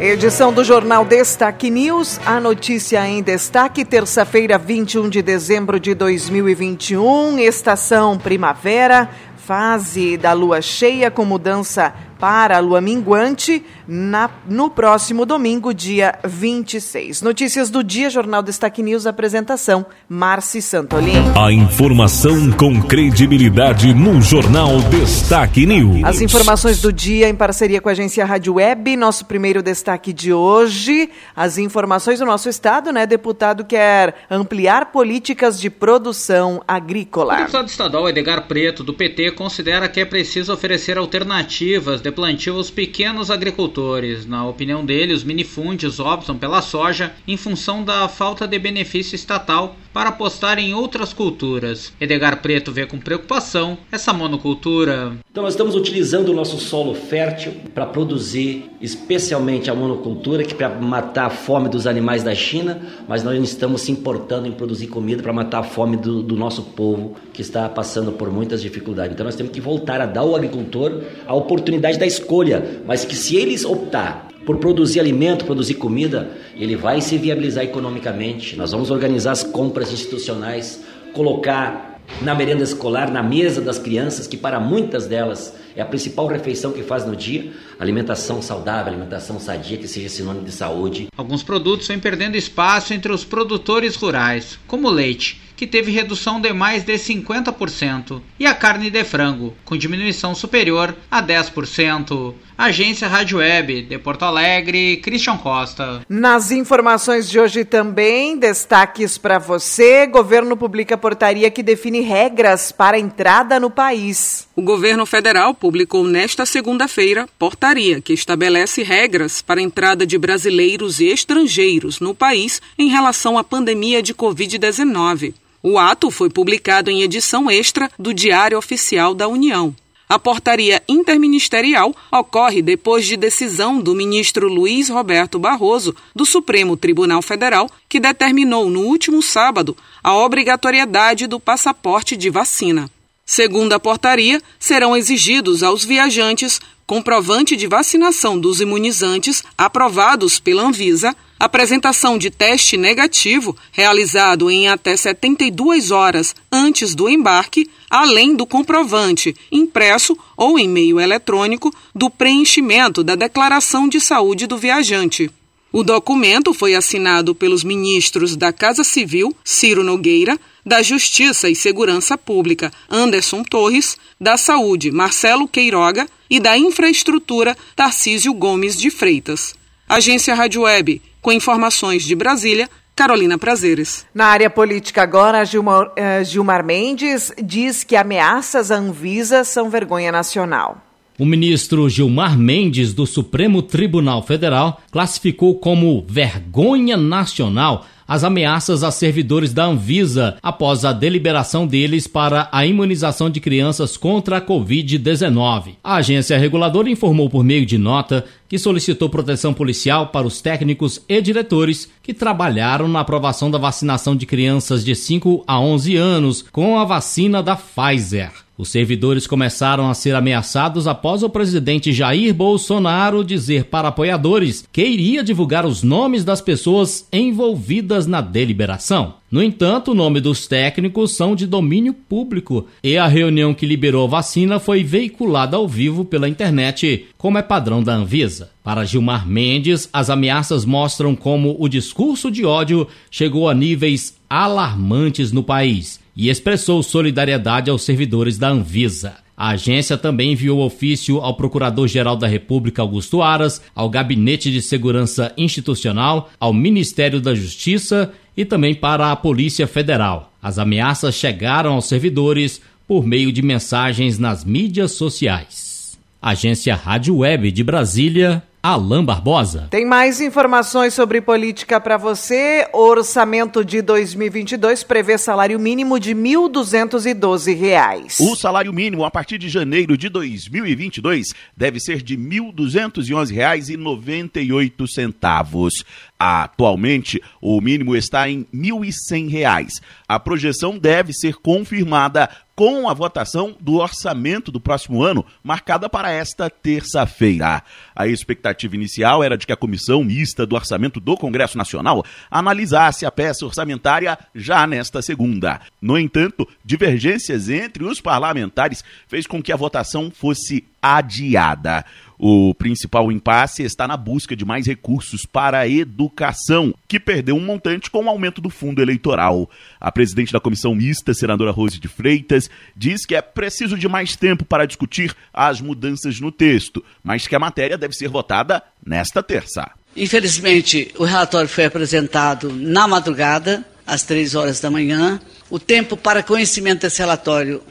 Edição do Jornal Destaque News, a notícia em destaque, terça-feira, 21 de dezembro de 2021, estação primavera, fase da lua cheia com mudança para a lua minguante na, no próximo domingo, dia 26. Notícias do dia, Jornal Destaque News, apresentação, Marci Santolin. A informação com credibilidade no Jornal Destaque News. As informações do dia em parceria com a agência Rádio Web, nosso primeiro destaque de hoje, as informações do nosso estado, né? Deputado quer ampliar políticas de produção agrícola. O deputado estadual Edgar Preto, do PT, considera que é preciso oferecer alternativas de de plantio aos pequenos agricultores. Na opinião dele, os minifúndios optam pela soja em função da falta de benefício estatal para apostar em outras culturas. Edgar Preto vê com preocupação essa monocultura. Então nós estamos utilizando o nosso solo fértil para produzir especialmente a monocultura, que é para matar a fome dos animais da China, mas nós não estamos se importando em produzir comida para matar a fome do, do nosso povo que está passando por muitas dificuldades. Então nós temos que voltar a dar ao agricultor a oportunidade da escolha, mas que se eles optar por produzir alimento, produzir comida, ele vai se viabilizar economicamente. Nós vamos organizar as compras institucionais, colocar na merenda escolar, na mesa das crianças, que para muitas delas é a principal refeição que faz no dia, alimentação saudável, alimentação sadia, que seja sinônimo de saúde. Alguns produtos vêm perdendo espaço entre os produtores rurais, como o leite, que teve redução de mais de 50%, e a carne de frango, com diminuição superior a 10%. Agência Rádio Web, de Porto Alegre, Christian Costa. Nas informações de hoje também, destaques para você: governo publica portaria que define regras para entrada no país. O governo federal publicou nesta segunda-feira portaria que estabelece regras para a entrada de brasileiros e estrangeiros no país em relação à pandemia de Covid-19. O ato foi publicado em edição extra do Diário Oficial da União. A portaria interministerial ocorre depois de decisão do ministro Luiz Roberto Barroso, do Supremo Tribunal Federal, que determinou no último sábado a obrigatoriedade do passaporte de vacina. Segundo a portaria, serão exigidos aos viajantes comprovante de vacinação dos imunizantes aprovados pela Anvisa, apresentação de teste negativo realizado em até 72 horas antes do embarque, além do comprovante impresso ou em meio eletrônico do preenchimento da declaração de saúde do viajante. O documento foi assinado pelos ministros da Casa Civil, Ciro Nogueira, da Justiça e Segurança Pública, Anderson Torres, da Saúde, Marcelo Queiroga e da Infraestrutura, Tarcísio Gomes de Freitas. Agência Rádio Web, com informações de Brasília, Carolina Prazeres. Na área política agora, Gilmar, uh, Gilmar Mendes diz que ameaças à Anvisa são vergonha nacional. O ministro Gilmar Mendes, do Supremo Tribunal Federal, classificou como vergonha nacional as ameaças a servidores da Anvisa após a deliberação deles para a imunização de crianças contra a Covid-19. A agência reguladora informou por meio de nota que solicitou proteção policial para os técnicos e diretores que trabalharam na aprovação da vacinação de crianças de 5 a 11 anos com a vacina da Pfizer. Os servidores começaram a ser ameaçados após o presidente Jair Bolsonaro dizer para apoiadores que iria divulgar os nomes das pessoas envolvidas na deliberação. No entanto, o nome dos técnicos são de domínio público e a reunião que liberou a vacina foi veiculada ao vivo pela internet, como é padrão da Anvisa. Para Gilmar Mendes, as ameaças mostram como o discurso de ódio chegou a níveis alarmantes no país e expressou solidariedade aos servidores da Anvisa. A agência também enviou ofício ao Procurador-Geral da República Augusto Aras, ao Gabinete de Segurança Institucional, ao Ministério da Justiça e também para a Polícia Federal. As ameaças chegaram aos servidores por meio de mensagens nas mídias sociais. Agência Rádio Web de Brasília, Alain Barbosa. Tem mais informações sobre política para você. O orçamento de 2022 prevê salário mínimo de R$ 1.212. O salário mínimo a partir de janeiro de 2022 deve ser de R$ 1.211,98. Atualmente, o mínimo está em R$ 1.100. A projeção deve ser confirmada com a votação do orçamento do próximo ano, marcada para esta terça-feira. A expectativa inicial era de que a comissão mista do orçamento do Congresso Nacional analisasse a peça orçamentária já nesta segunda. No entanto, divergências entre os parlamentares fez com que a votação fosse adiada. O principal impasse está na busca de mais recursos para a educação, que perdeu um montante com o aumento do fundo eleitoral. A presidente da comissão mista, senadora Rose de Freitas, diz que é preciso de mais tempo para discutir as mudanças no texto, mas que a matéria deve ser votada nesta terça. Infelizmente, o relatório foi apresentado na madrugada, às três horas da manhã. O tempo para conhecimento desse relatório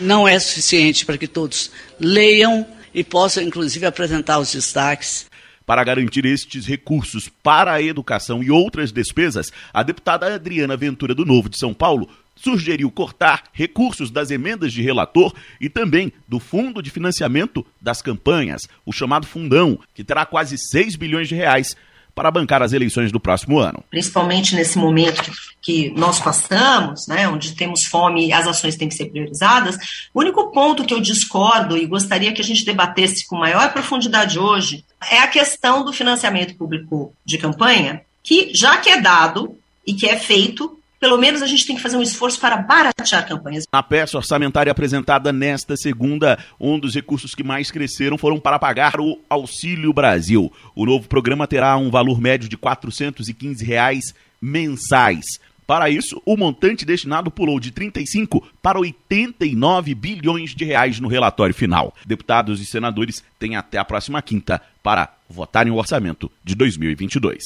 não é suficiente para que todos leiam e possam, inclusive, apresentar os destaques. Para garantir estes recursos para a educação e outras despesas, a deputada Adriana Ventura do Novo de São Paulo sugeriu cortar recursos das emendas de relator e também do fundo de financiamento das campanhas, o chamado fundão, que terá quase 6 bilhões de reais para bancar as eleições do próximo ano. Principalmente nesse momento que, nós passamos, né, onde temos fome e as ações têm que ser priorizadas, o único ponto que eu discordo e gostaria que a gente debatesse com maior profundidade hoje é a questão do financiamento público de campanha, que já que é dado e que é feito, pelo menos a gente tem que fazer um esforço para baratear campanhas. Na peça orçamentária apresentada nesta segunda, um dos recursos que mais cresceram foram para pagar o Auxílio Brasil. O novo programa terá um valor médio de 415 reais mensais. Para isso, o montante destinado pulou de 35 para 89 bilhões de reais no relatório final. Deputados e senadores têm até a próxima quinta para votarem o orçamento de 2022.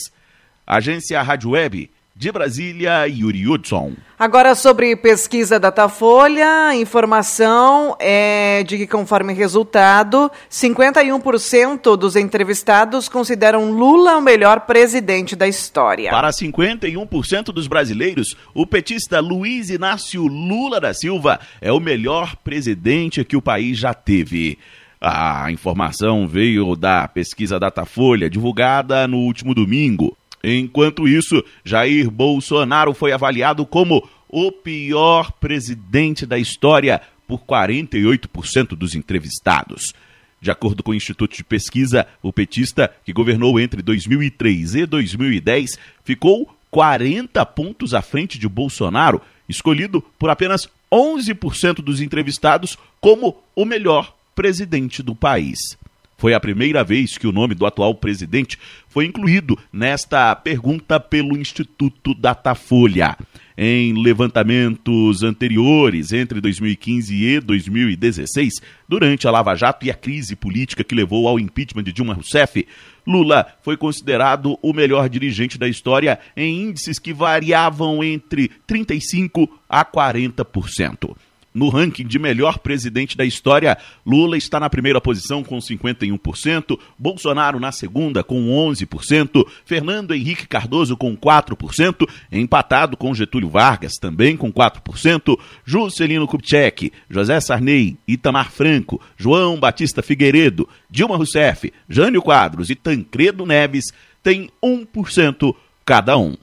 Agência Rádio Web de Brasília, Yuri Hudson. Agora sobre pesquisa Datafolha, informação é de que, conforme resultado, 51% dos entrevistados consideram Lula o melhor presidente da história. Para 51% dos brasileiros, o petista Luiz Inácio Lula da Silva é o melhor presidente que o país já teve. A informação veio da pesquisa Datafolha, divulgada no último domingo. Enquanto isso, Jair Bolsonaro foi avaliado como o pior presidente da história por 48% dos entrevistados. De acordo com o Instituto de Pesquisa, o petista, que governou entre 2003 e 2010, ficou 40 pontos à frente de Bolsonaro, escolhido por apenas 11% dos entrevistados como o melhor presidente do país. Foi a primeira vez que o nome do atual presidente foi incluído nesta pergunta pelo Instituto Datafolha. Em levantamentos anteriores, entre 2015 e 2016, durante a Lava Jato e a crise política que levou ao impeachment de Dilma Rousseff, Lula foi considerado o melhor dirigente da história em índices que variavam entre 35% a 40%. No ranking de melhor presidente da história, Lula está na primeira posição com 51%, Bolsonaro na segunda com 11%, Fernando Henrique Cardoso com 4%, empatado com Getúlio Vargas também com 4%, Juscelino Kubitschek, José Sarney, Itamar Franco, João Batista Figueiredo, Dilma Rousseff, Jânio Quadros e Tancredo Neves têm 1% cada um.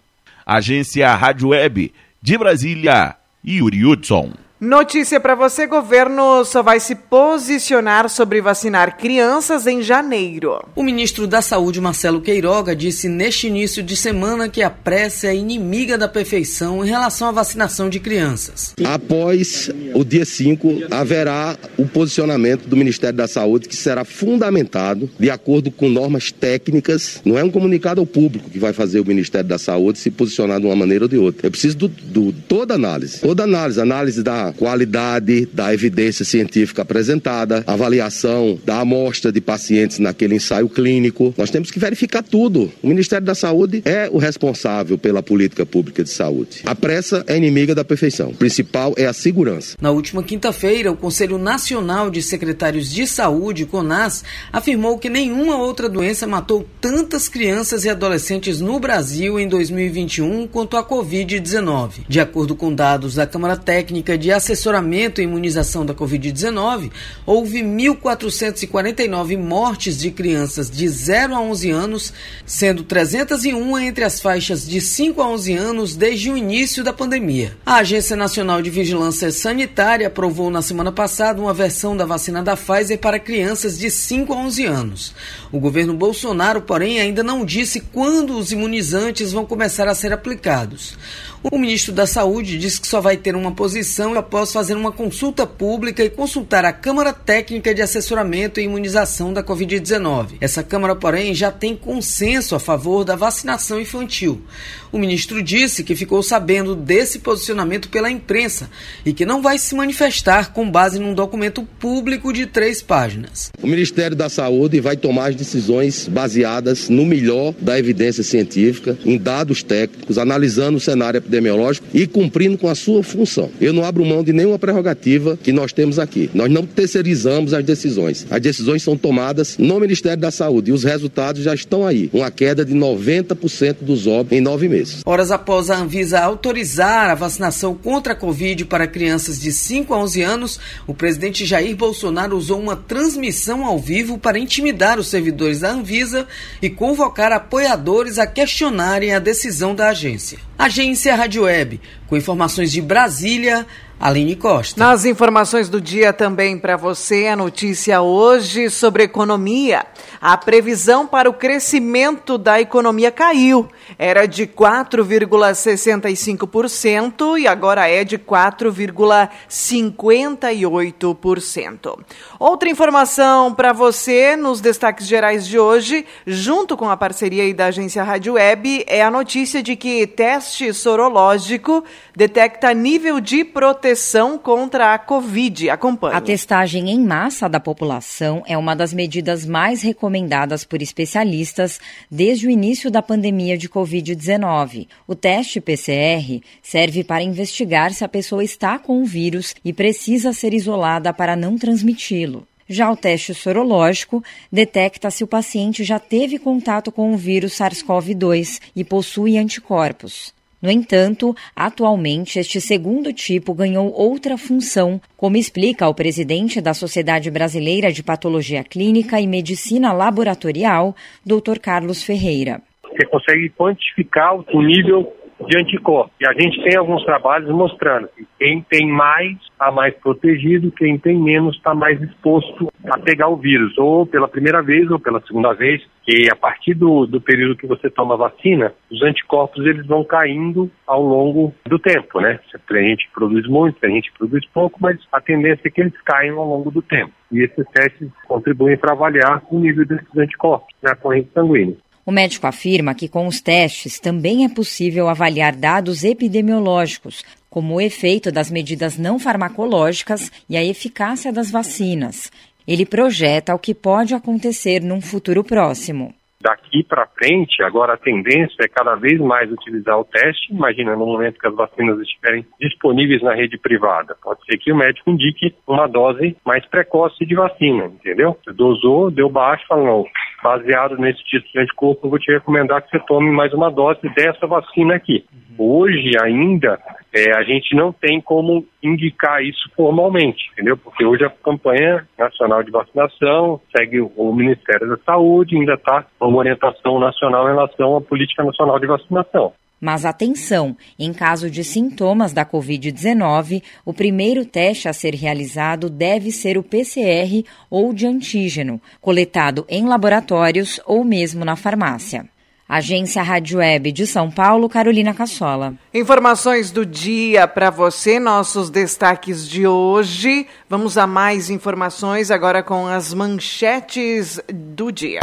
Agência Rádio Web de Brasília, Yuri Hudson. Notícia para você: governo só vai se posicionar sobre vacinar crianças em janeiro. O ministro da Saúde, Marcelo Queiroga, disse neste início de semana que a pressa é inimiga da perfeição em relação à vacinação de crianças. Após o dia 5, haverá o posicionamento do Ministério da Saúde que será fundamentado de acordo com normas técnicas. Não é um comunicado ao público que vai fazer o Ministério da Saúde se posicionar de uma maneira ou de outra. É preciso do, do toda análise, toda análise, análise da qualidade da evidência científica apresentada, avaliação da amostra de pacientes naquele ensaio clínico. Nós temos que verificar tudo. O Ministério da Saúde é o responsável pela política pública de saúde. A pressa é inimiga da perfeição. O principal é a segurança. Na última quinta-feira, o Conselho Nacional de Secretários de Saúde, CONAS, afirmou que nenhuma outra doença matou tantas crianças e adolescentes no Brasil em 2021 quanto a Covid-19. De acordo com dados da Câmara Técnica de Assessoramento e Imunização da Covid-19, houve 1.449 mortes de crianças de 0 a 11 anos, sendo 301 entre as faixas de 5 a 11 anos desde o início da pandemia. A Agência Nacional de Vigilância Sanitária aprovou na semana passada uma versão da vacina da Pfizer para crianças de 5 a 11 anos. O governo Bolsonaro, porém, ainda não disse quando os imunizantes vão começar a ser aplicados. O ministro da Saúde disse que só vai ter uma posição após fazer uma consulta pública e consultar a Câmara Técnica de Assessoramento e Imunização da Covid-19. Essa Câmara, porém, já tem consenso a favor da vacinação infantil. O ministro disse que ficou sabendo desse posicionamento pela imprensa e que não vai se manifestar com base num documento público de três páginas. O Ministério da Saúde vai tomar as decisões baseadas no melhor da evidência científica, em dados técnicos, analisando o cenário epidemiológico e cumprindo com a sua função. Eu não abro mão de nenhuma prerrogativa que nós temos aqui. Nós não terceirizamos as decisões. As decisões são tomadas no Ministério da Saúde e os resultados já estão aí. Uma queda de 90% dos óbitos em nove meses. Horas após a Anvisa autorizar a vacinação contra a Covid para crianças de 5 a 11 anos, o presidente Jair Bolsonaro usou uma transmissão ao vivo para intimidar os servidores da Anvisa e convocar apoiadores a questionarem a decisão da agência. Agência Rádio Web, com informações de Brasília, Aline Costa. Nas informações do dia também para você, a notícia hoje sobre economia. A previsão para o crescimento da economia caiu. Era de 4,65% e agora é de 4,58%. Outra informação para você nos destaques gerais de hoje, junto com a parceria da agência Rádio Web, é a notícia de que teste sorológico detecta nível de proteção contra a Covid. Acompanhe. A testagem em massa da população é uma das medidas mais recomendadas por especialistas desde o início da pandemia de Covid-19. O teste PCR serve para investigar se a pessoa está com o vírus e precisa ser isolada para não transmiti-lo. Já o teste sorológico detecta se o paciente já teve contato com o vírus SARS-CoV-2 e possui anticorpos. No entanto, atualmente este segundo tipo ganhou outra função, como explica o presidente da Sociedade Brasileira de Patologia Clínica e Medicina Laboratorial, Dr. Carlos Ferreira. Você consegue quantificar o nível de anticorpos. E a gente tem alguns trabalhos mostrando que quem tem mais está mais protegido, quem tem menos está mais exposto a pegar o vírus, ou pela primeira vez ou pela segunda vez, que a partir do, do período que você toma a vacina, os anticorpos eles vão caindo ao longo do tempo, né? Tem gente produz muito, tem gente que produz pouco, mas a tendência é que eles caiam ao longo do tempo. E esses testes contribuem para avaliar o nível desses anticorpos na corrente sanguínea. O médico afirma que com os testes também é possível avaliar dados epidemiológicos, como o efeito das medidas não farmacológicas e a eficácia das vacinas. Ele projeta o que pode acontecer num futuro próximo daqui para frente, agora a tendência é cada vez mais utilizar o teste. Imagina no momento que as vacinas estiverem disponíveis na rede privada. Pode ser que o médico indique uma dose mais precoce de vacina, entendeu? Dosou, deu baixo, não, baseado nesse título de anticorpo, eu vou te recomendar que você tome mais uma dose dessa vacina aqui. Hoje ainda é, a gente não tem como indicar isso formalmente, entendeu? Porque hoje a campanha nacional de vacinação segue o Ministério da Saúde, ainda está uma orientação nacional em relação à política nacional de vacinação. Mas atenção, em caso de sintomas da Covid-19, o primeiro teste a ser realizado deve ser o PCR ou de antígeno, coletado em laboratórios ou mesmo na farmácia. Agência Rádio Web de São Paulo, Carolina Cassola. Informações do dia para você, nossos destaques de hoje. Vamos a mais informações agora com as manchetes do dia.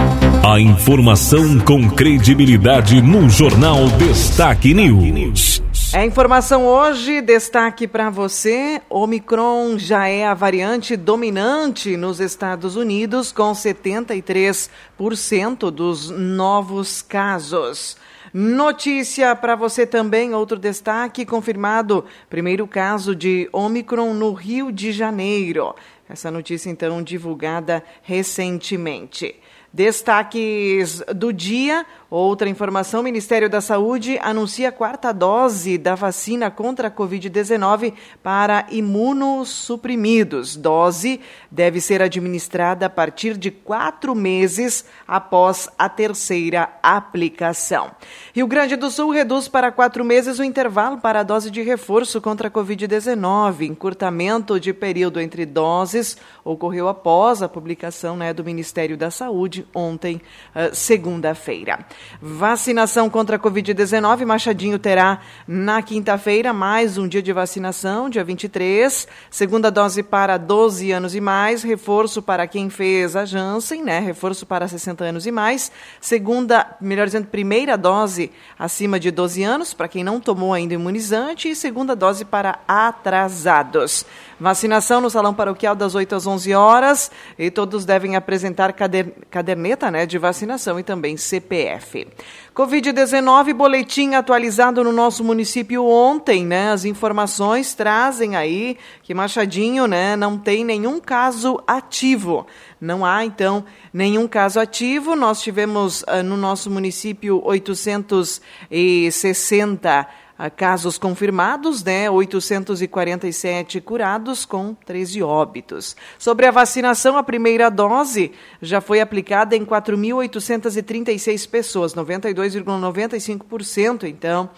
A informação com credibilidade no Jornal Destaque News. É informação hoje, destaque para você: Omicron já é a variante dominante nos Estados Unidos, com 73% dos novos casos. Notícia para você também, outro destaque: confirmado primeiro caso de Omicron no Rio de Janeiro. Essa notícia, então, divulgada recentemente. Destaques do dia: Outra informação: o Ministério da Saúde anuncia a quarta dose da vacina contra a Covid-19 para imunossuprimidos. Dose deve ser administrada a partir de quatro meses após a terceira aplicação. Rio Grande do Sul reduz para quatro meses o intervalo para a dose de reforço contra a Covid-19. Encurtamento de período entre doses ocorreu após a publicação né, do Ministério da Saúde ontem, uh, segunda-feira. Vacinação contra a Covid-19, Machadinho terá na quinta-feira mais um dia de vacinação, dia 23. Segunda dose para 12 anos e mais, reforço para quem fez a Janssen, né? Reforço para 60 anos e mais. Segunda, melhor dizendo, primeira dose acima de 12 anos, para quem não tomou ainda imunizante, e segunda dose para atrasados. Vacinação no Salão Paroquial das 8 às 11 horas e todos devem apresentar caderneta né, de vacinação e também CPF. Covid-19, boletim atualizado no nosso município ontem, né? As informações trazem aí que Machadinho, né, não tem nenhum caso ativo. Não há, então, nenhum caso ativo. Nós tivemos uh, no nosso município 860 casos confirmados, né? 847 curados com 13 óbitos. Sobre a vacinação, a primeira dose já foi aplicada em 4.836 pessoas, 92,95%, então,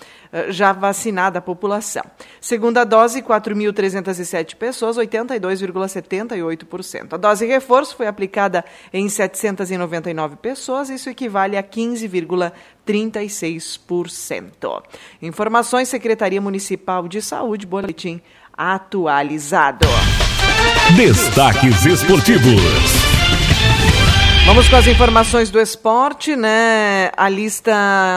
já vacinada a população. Segunda dose, 4.307 pessoas, 82,78%. A dose reforço foi aplicada em 799 pessoas, isso equivale a 15,36%. Informações Secretaria Municipal de Saúde, boletim atualizado. Destaques esportivos. Vamos com as informações do esporte, né? A lista,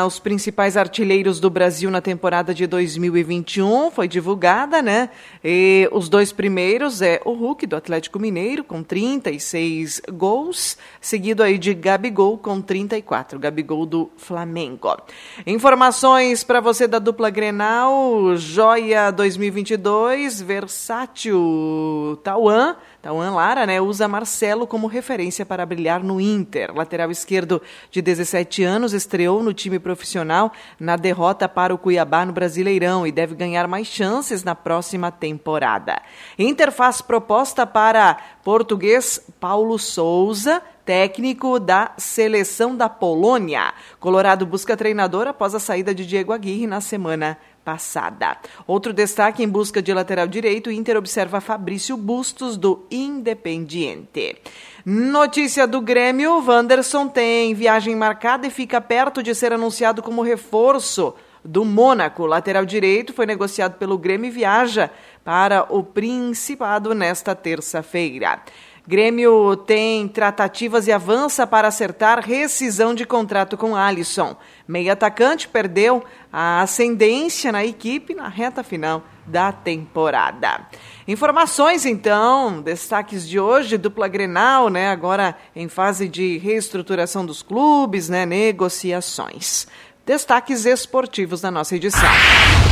os principais artilheiros do Brasil na temporada de 2021 foi divulgada, né? E os dois primeiros é o Hulk do Atlético Mineiro com 36 gols, seguido aí de Gabigol com 34, Gabigol do Flamengo. Informações para você da dupla Grenal, Joia 2022, versátil Tauan Tauan Lara né, usa Marcelo como referência para brilhar no Inter. Lateral esquerdo de 17 anos estreou no time profissional na derrota para o Cuiabá no Brasileirão e deve ganhar mais chances na próxima temporada. Inter faz proposta para português Paulo Souza técnico da seleção da Polônia. Colorado busca treinador após a saída de Diego Aguirre na semana passada. Outro destaque em busca de lateral direito, Inter observa Fabrício Bustos do Independiente. Notícia do Grêmio, Wanderson tem viagem marcada e fica perto de ser anunciado como reforço do Mônaco. Lateral direito foi negociado pelo Grêmio e viaja para o Principado nesta terça-feira. Grêmio tem tratativas e avança para acertar rescisão de contrato com Alisson. Meio atacante perdeu a ascendência na equipe na reta final da temporada. Informações então, destaques de hoje, dupla Grenal, né, agora em fase de reestruturação dos clubes, né, negociações destaques esportivos da nossa edição.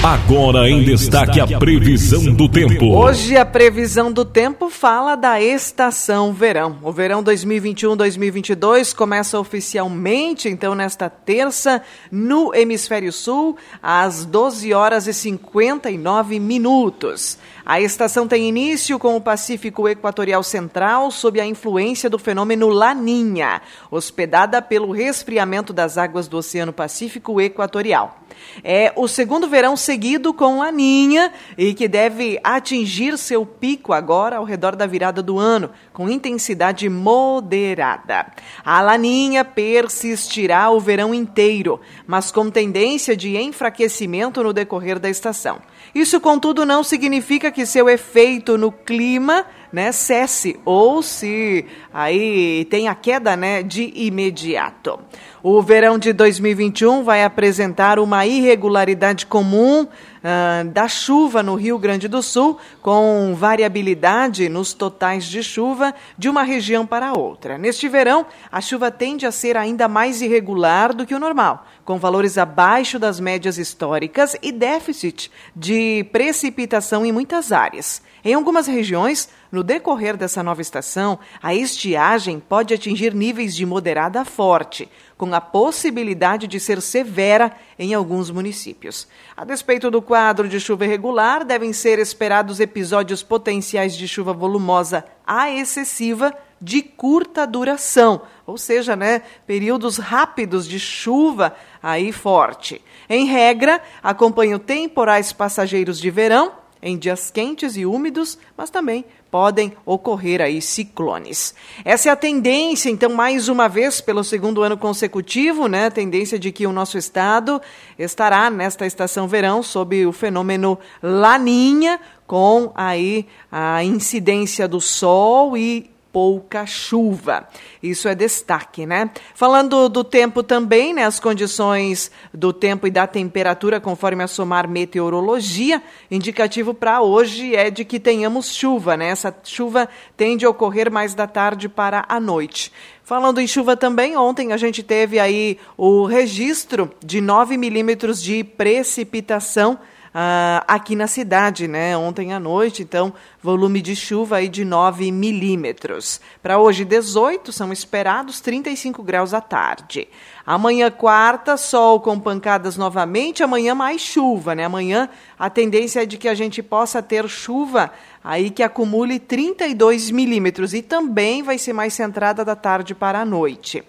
Agora em destaque a previsão do tempo. Hoje a previsão do tempo fala da estação verão. O verão 2021-2022 começa oficialmente então nesta terça no hemisfério sul às 12 horas e 59 minutos. A estação tem início com o Pacífico Equatorial Central sob a influência do fenômeno Laninha, hospedada pelo resfriamento das águas do Oceano Pacífico Equatorial. É o segundo verão seguido com Laninha e que deve atingir seu pico agora ao redor da virada do ano, com intensidade moderada. A Laninha persistirá o verão inteiro, mas com tendência de enfraquecimento no decorrer da estação. Isso, contudo, não significa que seu efeito no clima né, cesse ou se aí tem a queda, né, de imediato. O verão de 2021 vai apresentar uma irregularidade comum uh, da chuva no Rio Grande do Sul, com variabilidade nos totais de chuva de uma região para outra. Neste verão, a chuva tende a ser ainda mais irregular do que o normal, com valores abaixo das médias históricas e déficit de precipitação em muitas áreas. Em algumas regiões, no decorrer dessa nova estação, a estiagem pode atingir níveis de moderada a forte, com a possibilidade de ser severa em alguns municípios. A despeito do quadro de chuva irregular, devem ser esperados episódios potenciais de chuva volumosa a excessiva de curta duração, ou seja, né, períodos rápidos de chuva aí forte. Em regra, acompanham temporais passageiros de verão em dias quentes e úmidos, mas também podem ocorrer aí ciclones. Essa é a tendência, então, mais uma vez, pelo segundo ano consecutivo, né? Tendência de que o nosso estado estará nesta estação verão sob o fenômeno Laninha, com aí a incidência do sol e pouca chuva. Isso é destaque, né? Falando do tempo também, né? As condições do tempo e da temperatura, conforme a Somar Meteorologia, indicativo para hoje é de que tenhamos chuva, né? Essa chuva tende a ocorrer mais da tarde para a noite. Falando em chuva também, ontem a gente teve aí o registro de 9 milímetros de precipitação uh, aqui na cidade, né? Ontem à noite, então, volume de chuva aí de 9 milímetros. Para hoje, 18, são esperados 35 graus à tarde. Amanhã, quarta, sol com pancadas novamente. Amanhã, mais chuva, né? Amanhã, a tendência é de que a gente possa ter chuva aí que acumule 32 milímetros e também vai ser mais centrada da tarde para a noite.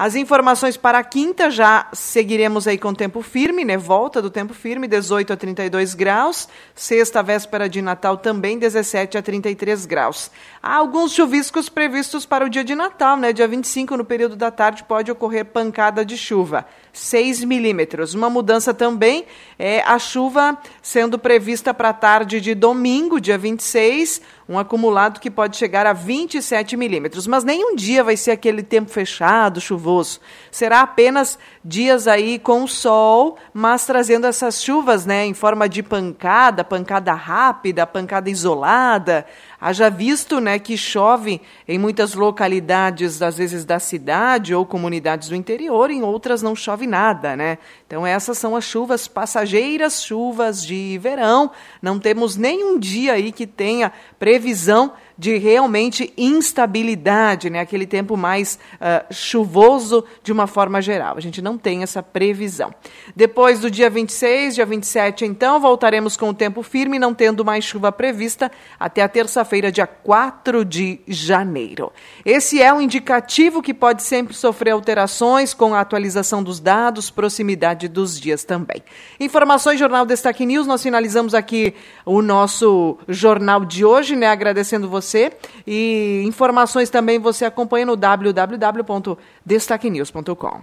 As informações para a quinta já seguiremos aí com tempo firme, né? Volta do tempo firme, 18 a 32 graus. Sexta, véspera de Natal, também 17 a 33 graus. Há alguns chuviscos previstos para o dia de Natal, né? Dia 25, no período da tarde, pode ocorrer pancada de chuva. 6 milímetros. Uma mudança também é a chuva sendo prevista para a tarde de domingo, dia 26, um acumulado que pode chegar a 27 milímetros. Mas nenhum dia vai ser aquele tempo fechado, chuvoso. Será apenas dias aí com sol, mas trazendo essas chuvas né, em forma de pancada, pancada rápida, pancada isolada. Haja visto né, que chove em muitas localidades, às vezes da cidade ou comunidades do interior, em outras não chove nada. Né? Então, essas são as chuvas passageiras, chuvas de verão. Não temos nenhum dia aí que tenha previsão de realmente instabilidade, né? aquele tempo mais uh, chuvoso de uma forma geral. A gente não tem essa previsão. Depois do dia 26, dia 27, então, voltaremos com o tempo firme, não tendo mais chuva prevista até a terça-feira, dia 4 de janeiro. Esse é um indicativo que pode sempre sofrer alterações com a atualização dos dados, proximidade dos dias também. Informações, Jornal Destaque News, nós finalizamos aqui o nosso jornal de hoje, né? Agradecendo você você. E informações também você acompanha no www.destaquenews.com.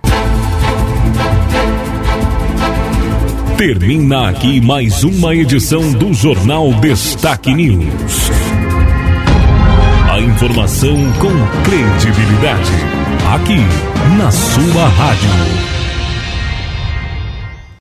Termina aqui mais uma edição do Jornal Destaque News. A informação com credibilidade. Aqui, na sua rádio.